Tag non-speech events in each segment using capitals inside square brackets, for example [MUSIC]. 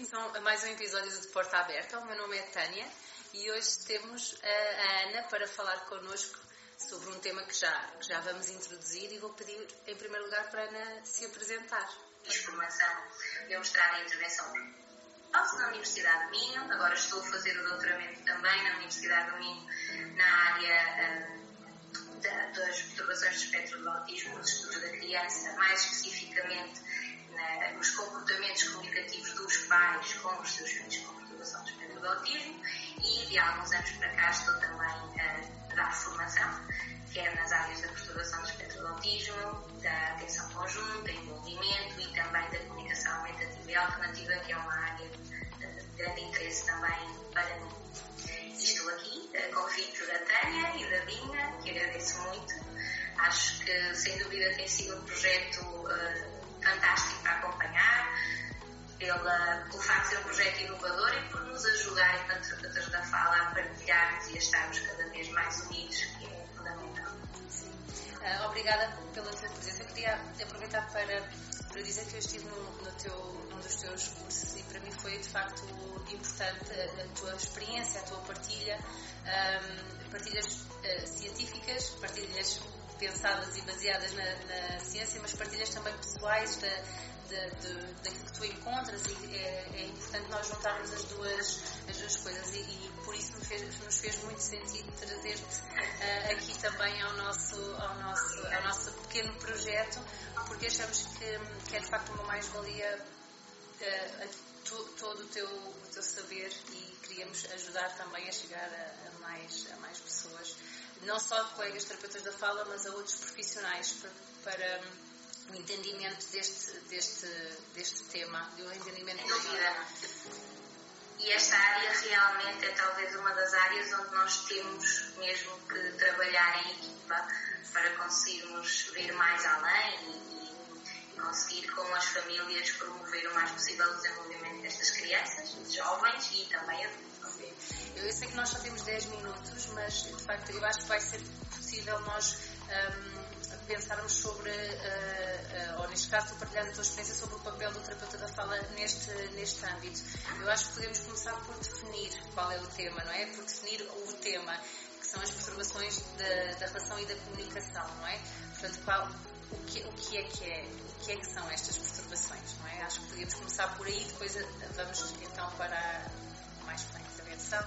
a mais um episódio de Porta Aberta. O meu nome é Tânia e hoje temos a Ana para falar connosco sobre um tema que já, que já vamos introduzir e vou pedir em primeiro lugar para a Ana se apresentar. Fiz formação de mestrado em intervenção Faço na Universidade do Minho, agora estou a fazer o doutoramento também na Universidade do Minho na área uh, da, das perturbações do espectro do autismo, nos estudos da criança, mais especificamente na, nos comportamentos comunicativos dos pais com os seus filhos com perturbação do espectro do autismo e de alguns anos para cá estou também a dar formação, quer nas áreas da perturbação do espectro do autismo, da atenção conjunta, envolvimento e também da comunicação aumentativa e alternativa, que é uma área de grande interesse também para mim. Estou aqui a convite da Tânia e da Dina, que agradeço muito. Acho que, sem dúvida, tem sido um projeto uh, fantástico para acompanhar, pela, pelo facto de ser um projeto inovador e por nos ajudar, enquanto terapeutas da fala, a partilharmos e a estarmos cada vez mais unidos, que é fundamental. Uh, obrigada pela tua presença. Queria aproveitar para, para dizer que eu estive no, no teu, num dos teus cursos e para mim foi de facto importante a, a tua experiência, a tua partilha, um, partilhas uh, científicas, partilhas pensadas e baseadas na, na, ciência, mas partilhas também pessoais da, da, daquilo que tu encontras e é, é, importante nós juntarmos as duas, as duas coisas. E, e por isso nos fez, nos fez muito sentido trazer-te uh, aqui também ao nosso, ao, nosso, ao nosso pequeno projeto, porque achamos que, que é de facto uma mais-valia uh, todo o teu, o teu saber e queríamos ajudar também a chegar a, a mais, a mais pessoas não só colegas terapeutas da fala, mas a outros profissionais para, para o entendimento deste, deste, deste tema, o entendimento Sem dúvida. E esta área realmente é talvez uma das áreas onde nós temos mesmo que trabalhar em equipa para conseguirmos ver mais além e, e conseguir com as famílias promover o mais possível o desenvolvimento destas crianças, jovens e também adultos. Eu sei que nós só temos 10 minutos, mas de facto eu acho que vai ser possível nós um, pensarmos sobre, uh, uh, ou neste caso, partilhar a tua experiência sobre o papel do terapeuta da fala neste, neste âmbito. Eu acho que podemos começar por definir qual é o tema, não é? Por definir o tema, que são as perturbações da, da relação e da comunicação, não é? Portanto, qual, o, que, o que é que é? O que é que são estas perturbações, não é? Acho que podíamos começar por aí, depois vamos então para mais frente, atenção.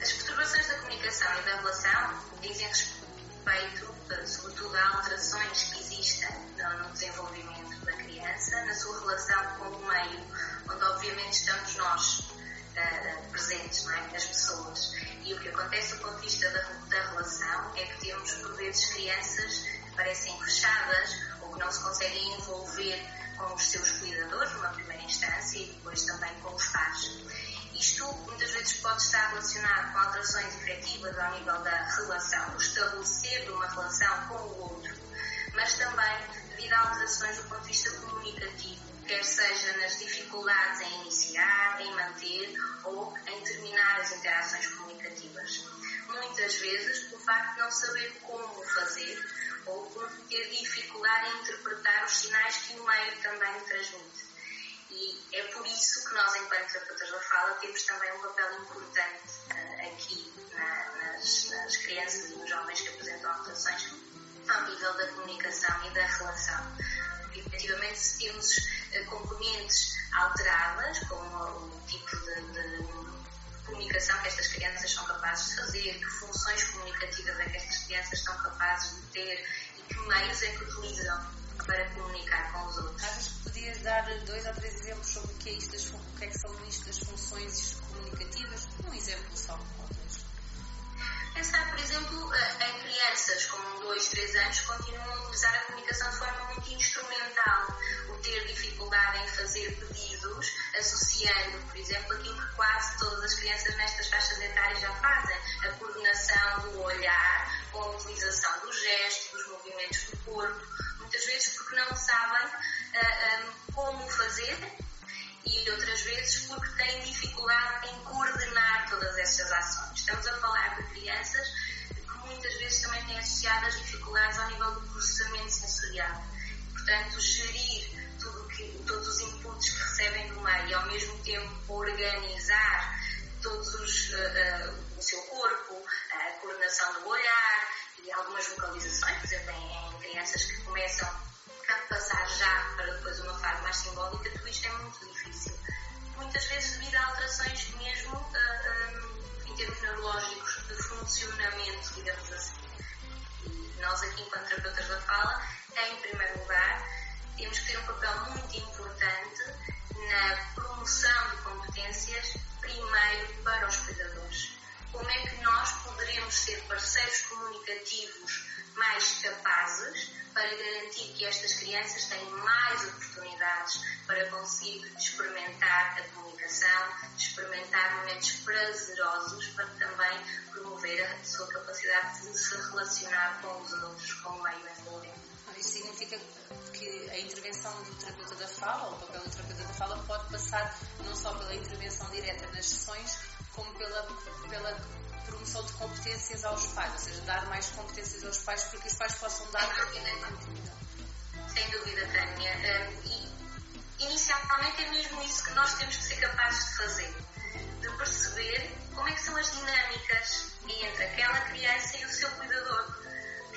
As perturbações da comunicação e da relação dizem respeito, sobretudo, a alterações que existem no desenvolvimento da criança, na sua relação com o meio, onde obviamente estamos nós uh, presentes, não é? as pessoas. E o que acontece do ponto de vista da, da relação é que temos, por vezes, crianças que parecem fechadas ou que não se conseguem envolver com os seus cuidadores, numa primeira instância, e depois também com os pais. Isto muitas vezes pode estar relacionado com alterações efetivas ao nível da relação, o estabelecer uma relação com o outro, mas também devido a alterações do ponto de vista comunicativo, quer seja nas dificuldades em iniciar, em manter ou em terminar as interações comunicativas. Muitas vezes, o facto de não saber como fazer ou por ter dificuldade em interpretar os sinais que o meio também transmite. E é por isso que nós, enquanto terapeutas da fala, temos também um papel importante uh, aqui na, nas, nas, crianças e nos jovens que apresentam alterações ao nível da comunicação e da relação. Porque, efetivamente, se temos uh, componentes alteradas, como o tipo de, de comunicação que estas crianças são capazes de fazer, que funções comunicativas é que estas crianças são capazes de ter e que meios é que utilizam para comunicar com os outros. Achas que podias dar dois ou três exemplos sobre o que é, isto das, o que, é que são isto das funções comunicativas? Um exemplo só, contas. Pensar, por exemplo, em crianças com 2, 3 anos continuam a utilizar a comunicação de forma muito instrumental, o ter dificuldade em fazer pedidos, associando, por exemplo, aquilo que quase todas as crianças nestas faixas etárias já fazem, a coordenação do olhar com a utilização do gesto, dos movimentos do corpo, muitas vezes porque não sabem uh, ah, um, ah, como fazer e outras vezes porque têm dificuldade em coordenar todas estas ações. Estamos a falar de crianças que muitas vezes também têm associadas dificuldades ao nível do processamento sensorial. Portanto, gerir que, todos os inputs que recebem do meio e ao mesmo tempo organizar todos os, uh, uh, o seu corpo, a coordenação do olhar e algumas vocalizações, por exemplo, em, em crianças que começam a passar já para depois uma fase mais simbólica, tudo isto é muito difícil. Muitas vezes devido a alterações mesmo uh, em termos neurológicos de funcionamento, digamos assim. E nós aqui, enquanto terapeutas da fala, em primeiro lugar, temos que ter um papel muito importante na promoção de competências primeiro para os cuidadores. Como é que nós poderemos ser parceiros comunicativos mais capazes para garantir que estas crianças têm mais oportunidades para conseguir experimentar a comunicação, experimentar momentos prazerosos para também promover a sua capacidade de se relacionar com os outros, o meio envolvente. Isso significa que a intervenção do terapeuta da fala, ou o papel do terapeuta da fala, pode passar não só pela intervenção direta nas sessões, como pela, pela promoção de competências aos pais, ou seja, dar mais competências aos pais para que os pais possam dar Sem dúvida, Tânia. E inicialmente é mesmo isso que nós temos que ser capazes de fazer, de perceber como é que são as dinâmicas entre aquela criança e o seu cuidador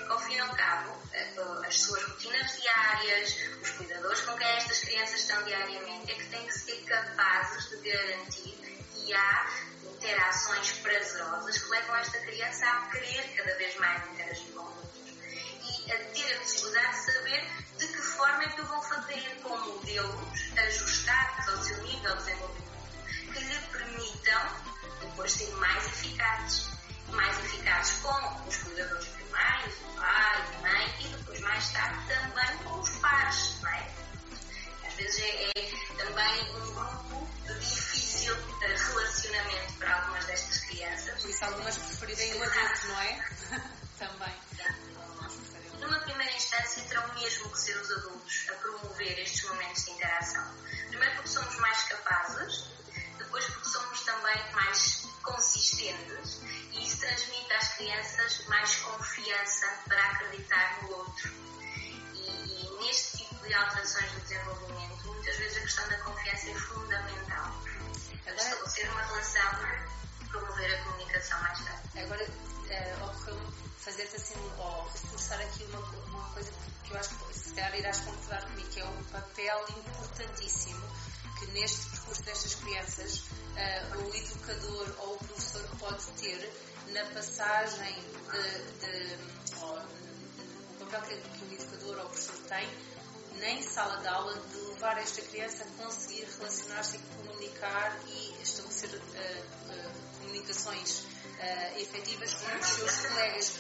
ao fim e ao cabo, eh, as suas rotinas diárias, os cuidadores com quem estas crianças estão diariamente, é que têm que ser capazes de garantir que há interações prazerosas que levam esta criança a querer cada vez mais interagir com outros e a ter a possibilidade de saber de que forma é que o vão fazer com modelos ajustados ao seu nível de desenvolvimento que lhe permitam depois ser mais eficazes mais eficazes com os cuidadores primários, o pai, a mãe, e depois mais tarde também com os pares, não é? Às vezes é, é também um grupo de difícil relacionamento para algumas destas crianças. Por isso algumas preferirem o adulto, não é? [LAUGHS] também. Numa primeira instância terão mesmo que ser os adultos a promover estes momentos de interação. Primeiro porque somos mais capazes, depois porque somos também mais consistentes e isso transmite às crianças mais confiança para acreditar no outro. E, e neste tipo de alterações do desenvolvimento, muitas vezes a questão da confiança é fundamental. Agora, estabelecer uma relação, promover a comunicação mais tarde. Agora, uh, ocorreu-me fazer-te assim, ou reforçar aqui uma, uma coisa que eu acho que se calhar irás concordar comigo, que é um papel importantíssimo que neste percurso destas crianças uh, o educador ou o professor pode ter na passagem de, de ou, o papel que, que, o educador ou o professor tem nem sala de aula de levar esta criança a conseguir relacionar-se e comunicar e estabelecer uh, uh, comunicações efetivas com os seus colegas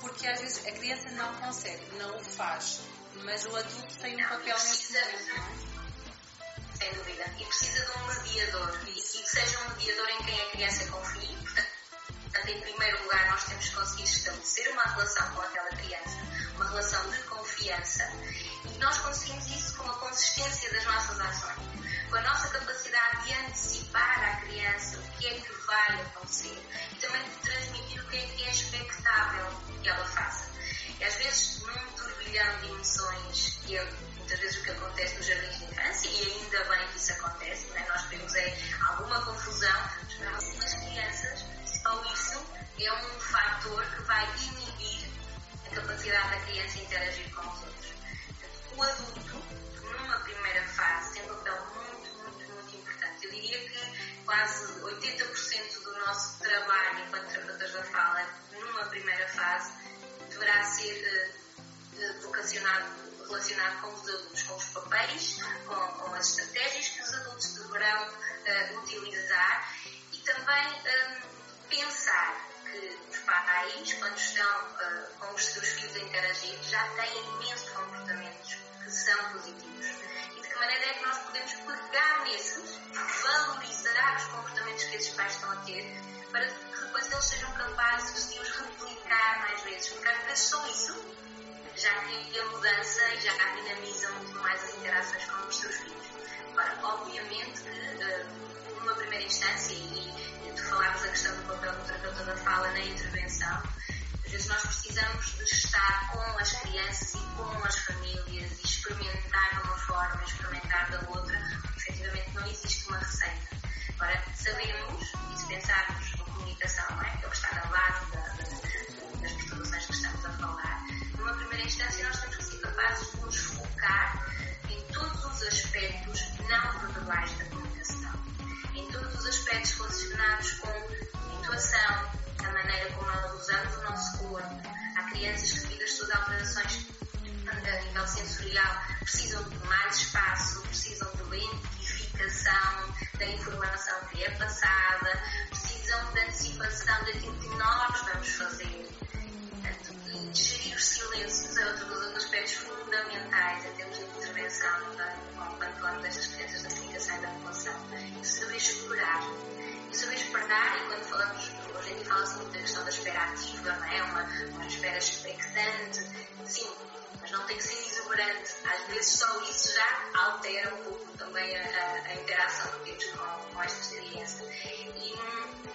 porque às vezes a criança não consegue, não o faz, mas o adulto tem um papel nesse momento, é? sem dúvida. E precisa de um mediador. E, que seja um mediador em quem a criança confie. Portanto, em primeiro lugar, nós temos que conseguir estabelecer uma relação com aquela criança, uma relação de confiança. E nós conseguimos isso com a consistência das nossas ações, com a nossa capacidade de relacionado com os adultos, com os papéis, com, com as estratégias que os adultos deverão uh, utilizar e também um, pensar que os pais, quando estão uh, com os seus filhos a interagir, já têm imensos comportamentos que são positivos. E de que maneira é que nós podemos pegar nesses, valorizar os comportamentos que esses pais estão a ter, para que depois eles sejam capazes de os replicar mais vezes. Porque às vezes só isso já cria mudança e já dinamiza muito mais as interações com os seus filhos. agora, obviamente que, eh, numa primeira instância, e, e tu falavas da questão do papel do terapeuta da fala na intervenção, às vezes nós precisamos de estar com as crianças e com as famílias e experimentar de uma forma, experimentar da outra, porque efetivamente não existe uma receita. Agora, sabemos, e se pensarmos na comunicação, não é? instância, nós temos que ser capazes de nos focar em todos os aspectos não verbais da comunicação, em todos os aspectos relacionados com a intuação, a maneira como nós usamos o nosso corpo. Há crianças que, devido às suas alterações a nível sensorial, precisam de mais espaço, precisam de identificação da informação que é passada, precisam de antecipação daquilo que nós vamos fazer Portanto, gerir os dos aspectos fundamentais em termos de intervenção quando falamos destas crianças da comunicação e da. E saber esperar. E saber esperar, e quando falamos, hoje em dia fala-se muito da questão da espera ativa, não é? Uma, uma espera expectante. Sim, mas não tem que ser exuberante. Às vezes só isso já altera um pouco também a, a, interação que temos com, com esta experiência. E,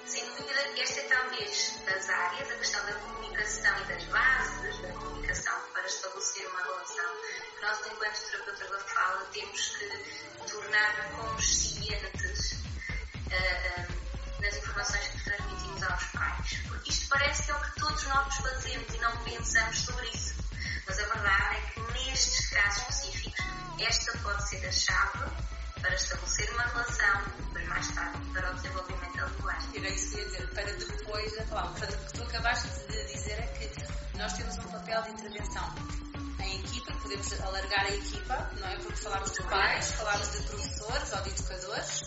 sem dúvida, esta é talvez das áreas, a questão da comunicação e das bases da comunicação para estabelecer uma relação que nós, enquanto terapeutas da fala, temos que tornar conscientes uh, informações que transmitimos aos pais. Porque isto parece que é o que todos nós fazemos e não pensamos sobre isso. Mas a verdade é que nestes casos específicos, esta pode ser a chave para estabelecer uma relação, depois mais tarde para o desenvolvimento da linguagem. Era isso que ia dizer, para depois da palavra. Portanto, o que tu acabaste de dizer é que nós temos um papel de intervenção em equipa, podemos alargar a equipa, não é? Porque falámos de pais, falámos de professores ou de educadores,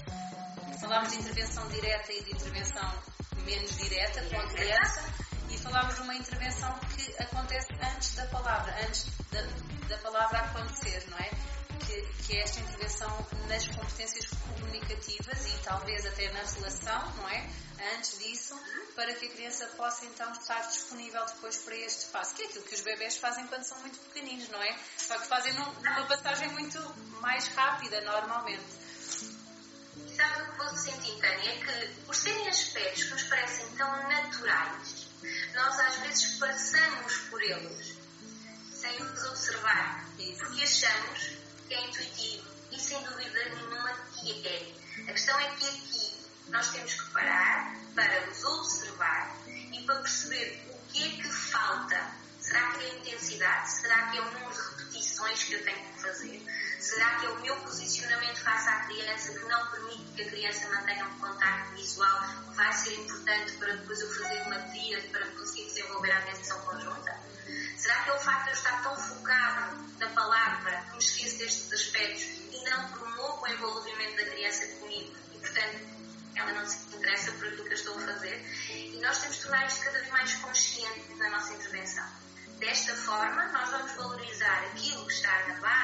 falámos de intervenção direta e de intervenção menos direta com a criança falámos de uma intervenção que acontece antes da palavra, antes da, da palavra acontecer, não é? Que, que, é esta intervenção nas competências comunicativas e talvez até na relação, não é? Antes disso, para que a criança possa então estar disponível depois para este espaço, que é aquilo que os bebés fazem quando são muito pequeninos, não é? Só que fazem numa passagem muito mais rápida, normalmente. Sabe o que vou sentir, Tânia? É que, por serem aspectos que nos parecem tão naturais, nós às vezes passamos por eles sem os observar, porque achamos que é intuitivo e sem dúvida nenhuma que é. A questão é que aqui nós temos que parar para os observar e para perceber o que é que falta. Será que é a intensidade? Será que é o número de repetições que eu tenho que fazer? Será que é o meu posicionamento face à criança que não permite que a criança mantenha um contacto visual que vai ser importante para depois eu fazer uma tríade para conseguir desenvolver a atenção conjunta? Será que é o facto de eu estar tão focado na palavra que me esqueço destes aspectos e não promovo o envolvimento da criança comigo e, portanto, ela não se interessa por aquilo que eu estou a fazer? E nós temos de tornar isto cada vez mais consciente na nossa intervenção. Desta forma, nós vamos valorizar aquilo que está na base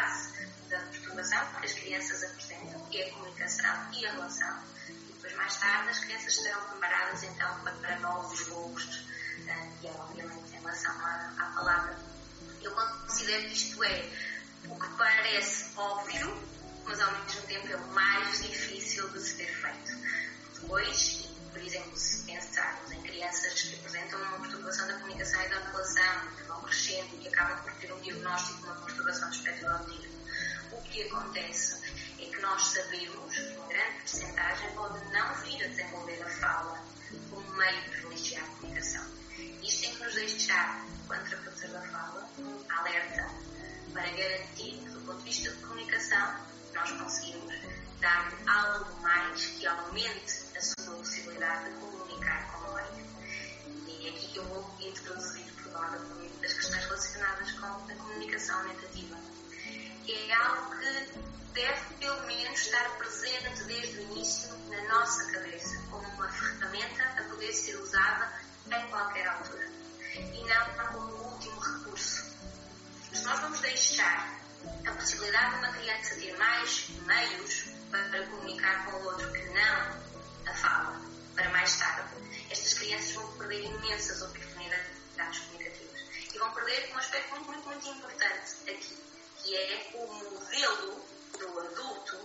perturbação que as crianças apresentam, que é a comunicação e a relação. E depois, mais tarde, as crianças estarão preparadas então para novos voos e é obviamente em relação à, à palavra. Eu considero que isto é o que parece óbvio, mas ao mesmo tempo é o mais difícil de se ter feito. Depois, por exemplo, se pensarmos em crianças que apresentam uma perturbação da comunicação e da relação, que vão crescendo e que acabam por ter um diagnóstico de uma perturbação do espectro autista, o que acontece é que nós sabemos que uma grande porcentagem pode não vir a desenvolver a fala que é o modelo do adulto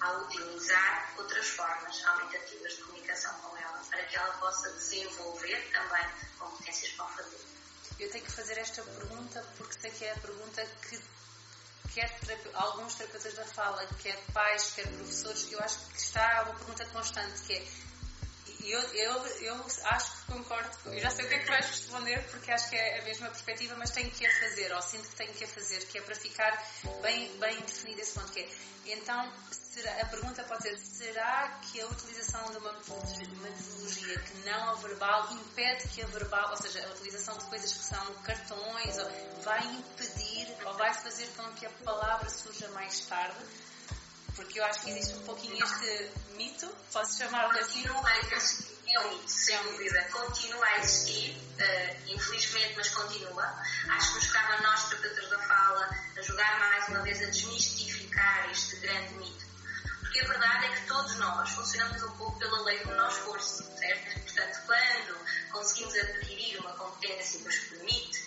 a utilizar outras formas aumentativas de comunicação com ela, para que ela possa desenvolver também competências para o fazer. Eu tenho que fazer esta pergunta porque sei que é a pergunta que quer alguns terapeutas da fala, quer pais, quer professores, eu acho que está uma pergunta constante que é eu, eu, eu acho que concordo, eu já sei o que é que vais responder porque acho que é a mesma perspectiva, mas tenho que a fazer, ou sinto que tenho que a fazer, que é para ficar bem, bem definido esse ponto que é. Então, se será, a pergunta pode ser: será que a utilização de uma metodologia que não a verbal impede que a verbal, ou seja, a utilização de coisas que são cartões, vai impedir ou vai fazer com que a palavra surja mais tarde? Porque eu acho que existe um pouquinho este mito, posso chamar-lhe assim? Continua a existir, é um mito, sem dúvida. Continua a existir, uh, infelizmente, mas continua. Acho que nos cabe a nós, terapeutas da fala, ajudar mais uma vez a desmistificar este grande mito. Porque a verdade é que todos nós funcionamos um pouco pela lei do menor esforço, certo? Portanto, quando conseguimos adquirir uma competência que nos permite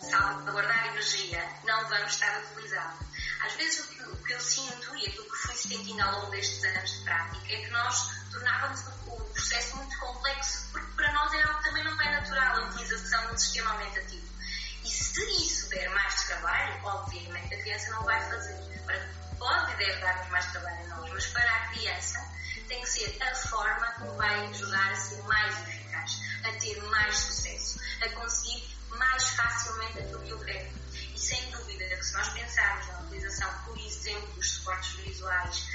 salvaguardar energia, não vamos estar a utilizar. Às vezes o que, o que, eu sinto e aquilo que fui sentindo ao longo destes anos de prática é que nós tornávamos o, o processo muito complexo, porque para nós é algo que também não é natural a utilização um sistema aumentativo. E se isso der mais trabalho, obviamente a criança não vai fazer. Pode e deve dar mais trabalho a nós, mas para a criança tem que ser a forma que vai ajudar a ser mais eficaz, a ter mais sucesso, a conseguir mais facilmente aquilo que eu quero. E sem dúvida que se nós pensarmos na utilização, por exemplo, dos suportes visuais,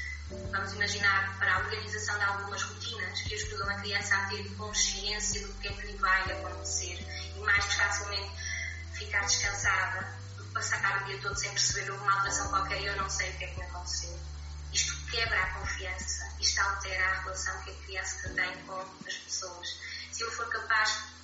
vamos imaginar para a organização de algumas rotinas que ajudam a criança a ter consciência do que é que lhe vai acontecer e mais facilmente ficar descansada do que passar o dia todo sem perceber uma alteração qualquer e eu não sei o que é que me aconteceu. Isto quebra a confiança, isto altera a relação que a criança tem com as pessoas. Se eu for capaz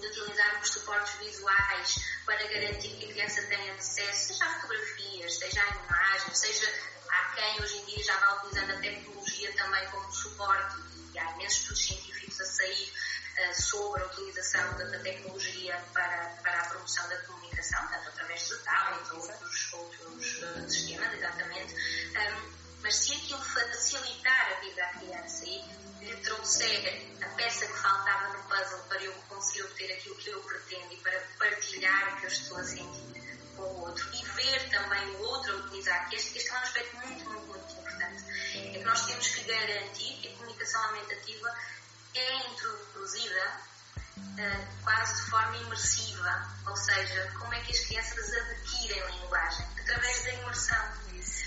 de utilizar os suportes visuais para garantir que a criança tenha acesso, seja a fotografias, seja a imagens, seja há quem hoje em dia já vá utilizando a tecnologia também como suporte, e há imensos estudos científicos a sair uh, sobre a utilização da, da, tecnologia para, para a promoção da comunicação, tanto através de tablets ou outros, outros uh, sistemas, exatamente. Um, mas se aquilo facilitar a vida à criança e lhe trouxer a peça que faltava no puzzle para eu conseguir obter aquilo que eu pretendo e para partilhar o que eu estou a sentir com o outro e ver também o outro a utilizar, que este, este é um aspecto muito, muito, muito importante. É que nós temos que garantir que a comunicação aumentativa é introduzida uh, quase de forma imersiva, ou seja, como é que as crianças adquirem linguagem? Através da imersão.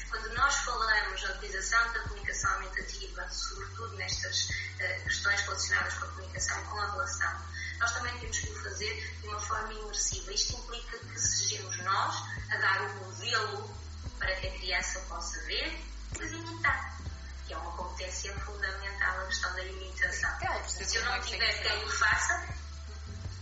Quando nós falamos na utilização da comunicação aumentativa, sobretudo nestas uh, questões relacionadas com a comunicação com a relação, nós também temos que o fazer de uma forma imersiva. Isto implica que sejamos nós a dar o modelo para que a criança possa ver e imitar, que é uma competência fundamental a questão da imitação. É, se eu não tiver quem o faça,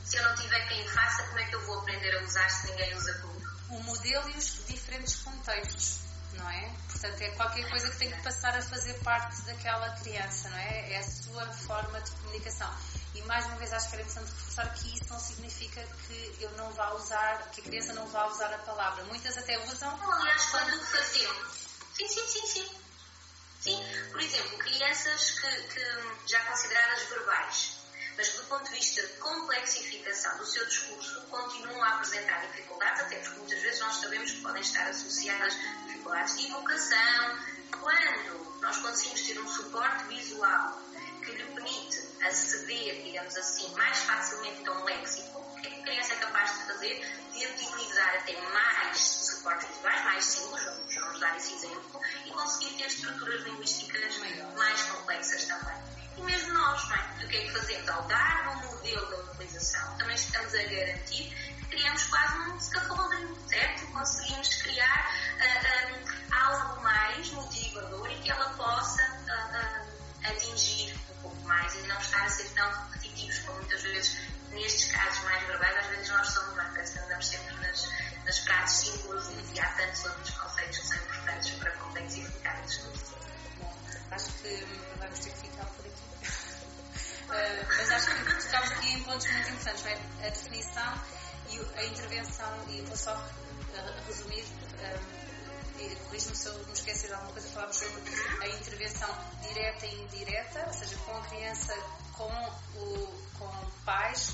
se eu não tiver quem faça, como é que eu vou aprender a usar se ninguém usa comigo? O modelo e os diferentes contextos não é? Portanto, é qualquer coisa que tem que passar a fazer parte daquela criança, não é? É a sua forma de comunicação. E mais uma vez acho que era interessante reforçar que isso não significa que eu não vá usar, que a criança não vá usar a palavra. Muitas até usam. Não, aliás, quando o fazemos. Sim, sim, sim, sim. Sim, por exemplo, crianças que, que já consideradas verbais, mas do ponto de vista de complexificação do seu discurso, continuam a apresentar dificuldades, até porque muitas vezes nós sabemos que podem estar associadas dificuldades de evocação. Quando nós conseguimos ter um suporte visual que lhe permite aceder, digamos assim, mais facilmente a um léxico, o que é que a criança é capaz de fazer? De utilizar até mais suportes visuais, mais símbolos, vamos, vamos dar esse exemplo, e conseguir ter estruturas linguísticas mais complexas também. E mesmo nós, não é? O que é que fazemos? Ao dar um modelo da utilização, também estamos a garantir que criamos quase um scaffolding, certo? Conseguimos criar uh, um, algo mais motivador e que ela possa uh, atingir um pouco mais e não estar a ser tão repetitivos como muitas vezes nestes casos mais verbais, às vezes nós somos, não é? Parece que andamos sempre nas, nas frases simples e há tantos outros conceitos que são importantes para o. Acho que vamos ter que ficar por aqui. uh, [LAUGHS] mas acho que tocamos aqui em pontos muito interessantes, é? A definição e a intervenção, e vou só uh, resumir. Um, corrija-me se eu me esquecer de alguma coisa, falámos sobre a intervenção direta e indireta, ou seja, com a criança, com, o, com pais,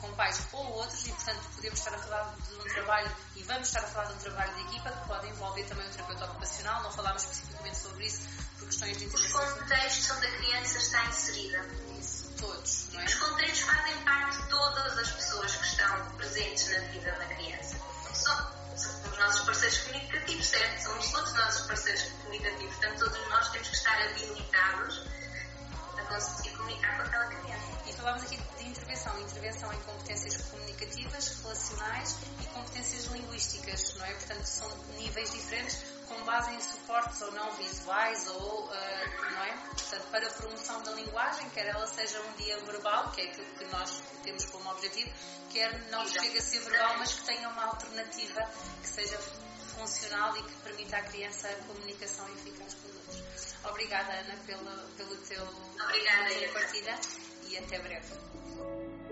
com pais ou outros, e portanto podemos estar a falar de um trabalho, e vamos estar a falar de um trabalho de equipa que pode envolver também o terapeuta ocupacional, não falámos especificamente sobre isso por questões de intervenção. Os contextos onde a criança está inserida. Isso, todos, não é? Os contextos fazem parte de todas as pessoas que estão presentes na vida da criança. Só, os nossos parceiros comunicativos, certo? Somos todos nossos parceiros comunicativos, portanto, todos nós temos que estar habilitados a conseguir comunicar com aquela criança. E falámos aqui de intervenção, intervenção em competências comunicativas, relacionais e competências linguísticas, não é? Portanto, são níveis diferentes com base em suportes ou não visuais ou, uh, não é? Portanto, para a promoção da linguagem, quer ela seja um dia verbal, que é aquilo que nós temos como objetivo, quer não chega a ser verbal, mas que tenha uma alternativa que seja funcional e que permita à criança a comunicação eficaz com os outros. Obrigada, Ana, pelo, pelo teu, Obrigada, pela tua partilha e até breve.